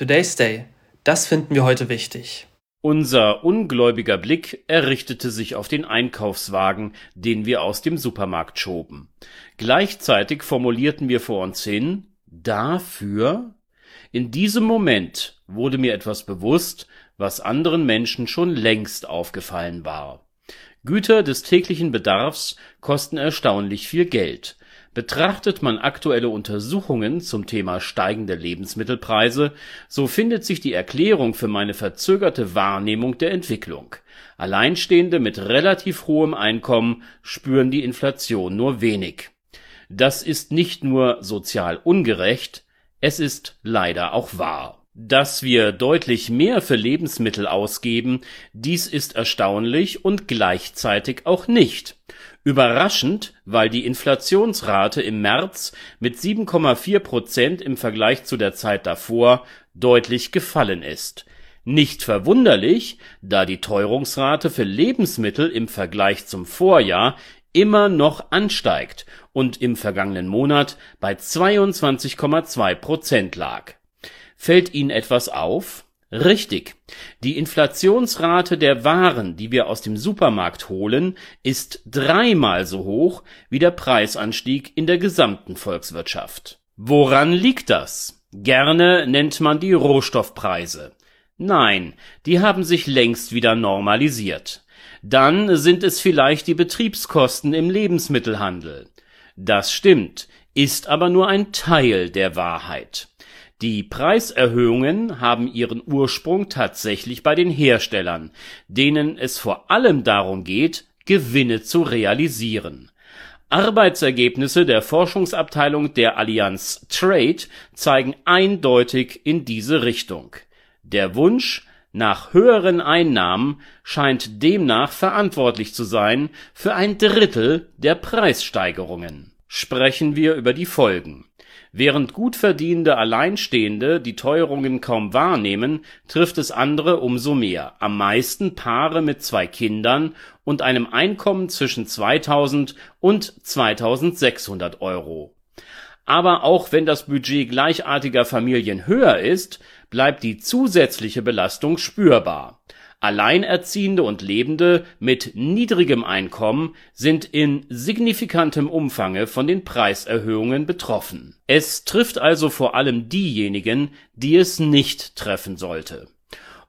Today's Day. Das finden wir heute wichtig. Unser ungläubiger Blick errichtete sich auf den Einkaufswagen, den wir aus dem Supermarkt schoben. Gleichzeitig formulierten wir vor uns hin dafür. In diesem Moment wurde mir etwas bewusst, was anderen Menschen schon längst aufgefallen war. Güter des täglichen Bedarfs kosten erstaunlich viel Geld. Betrachtet man aktuelle Untersuchungen zum Thema steigende Lebensmittelpreise, so findet sich die Erklärung für meine verzögerte Wahrnehmung der Entwicklung. Alleinstehende mit relativ hohem Einkommen spüren die Inflation nur wenig. Das ist nicht nur sozial ungerecht, es ist leider auch wahr dass wir deutlich mehr für Lebensmittel ausgeben, dies ist erstaunlich und gleichzeitig auch nicht. Überraschend, weil die Inflationsrate im März mit 7,4 Prozent im Vergleich zu der Zeit davor deutlich gefallen ist. Nicht verwunderlich, da die Teuerungsrate für Lebensmittel im Vergleich zum Vorjahr immer noch ansteigt und im vergangenen Monat bei 22,2 Prozent lag Fällt Ihnen etwas auf? Richtig. Die Inflationsrate der Waren, die wir aus dem Supermarkt holen, ist dreimal so hoch wie der Preisanstieg in der gesamten Volkswirtschaft. Woran liegt das? Gerne nennt man die Rohstoffpreise. Nein, die haben sich längst wieder normalisiert. Dann sind es vielleicht die Betriebskosten im Lebensmittelhandel. Das stimmt, ist aber nur ein Teil der Wahrheit. Die Preiserhöhungen haben ihren Ursprung tatsächlich bei den Herstellern, denen es vor allem darum geht, Gewinne zu realisieren. Arbeitsergebnisse der Forschungsabteilung der Allianz Trade zeigen eindeutig in diese Richtung. Der Wunsch nach höheren Einnahmen scheint demnach verantwortlich zu sein für ein Drittel der Preissteigerungen. Sprechen wir über die Folgen Während gut verdienende Alleinstehende die Teuerungen kaum wahrnehmen, trifft es andere umso mehr, am meisten Paare mit zwei Kindern und einem Einkommen zwischen 2.000 und 2.600 Euro. Aber auch wenn das Budget gleichartiger Familien höher ist, bleibt die zusätzliche Belastung spürbar Alleinerziehende und Lebende mit niedrigem Einkommen sind in signifikantem Umfange von den Preiserhöhungen betroffen. Es trifft also vor allem diejenigen, die es nicht treffen sollte.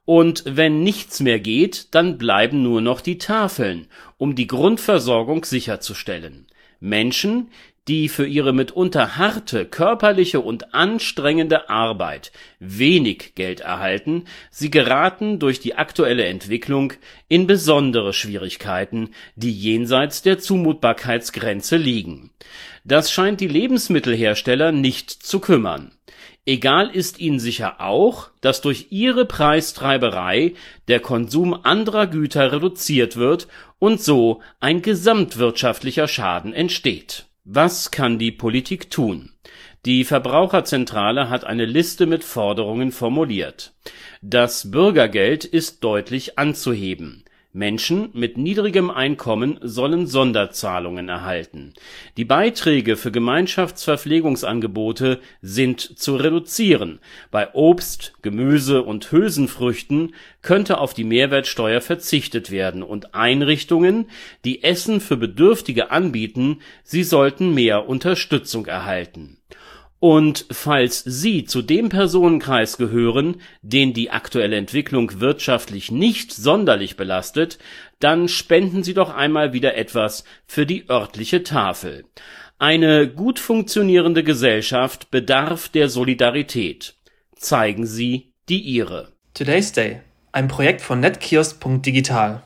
Und wenn nichts mehr geht, dann bleiben nur noch die Tafeln, um die Grundversorgung sicherzustellen. Menschen, die für ihre mitunter harte körperliche und anstrengende Arbeit wenig Geld erhalten, sie geraten durch die aktuelle Entwicklung in besondere Schwierigkeiten, die jenseits der Zumutbarkeitsgrenze liegen. Das scheint die Lebensmittelhersteller nicht zu kümmern. Egal ist ihnen sicher auch, dass durch ihre Preistreiberei der Konsum anderer Güter reduziert wird und so ein gesamtwirtschaftlicher Schaden entsteht was kann die Politik tun? Die Verbraucherzentrale hat eine Liste mit Forderungen formuliert. Das Bürgergeld ist deutlich anzuheben Menschen mit niedrigem Einkommen sollen Sonderzahlungen erhalten. Die Beiträge für Gemeinschaftsverpflegungsangebote sind zu reduzieren. Bei Obst, Gemüse und Hülsenfrüchten könnte auf die Mehrwertsteuer verzichtet werden und Einrichtungen, die Essen für Bedürftige anbieten, sie sollten mehr Unterstützung erhalten und falls Sie zu dem Personenkreis gehören, den die aktuelle Entwicklung wirtschaftlich nicht sonderlich belastet, dann spenden Sie doch einmal wieder etwas für die örtliche Tafel. Eine gut funktionierende Gesellschaft bedarf der Solidarität. Zeigen Sie die Ihre. Today's Day, ein Projekt von netkiosk.digital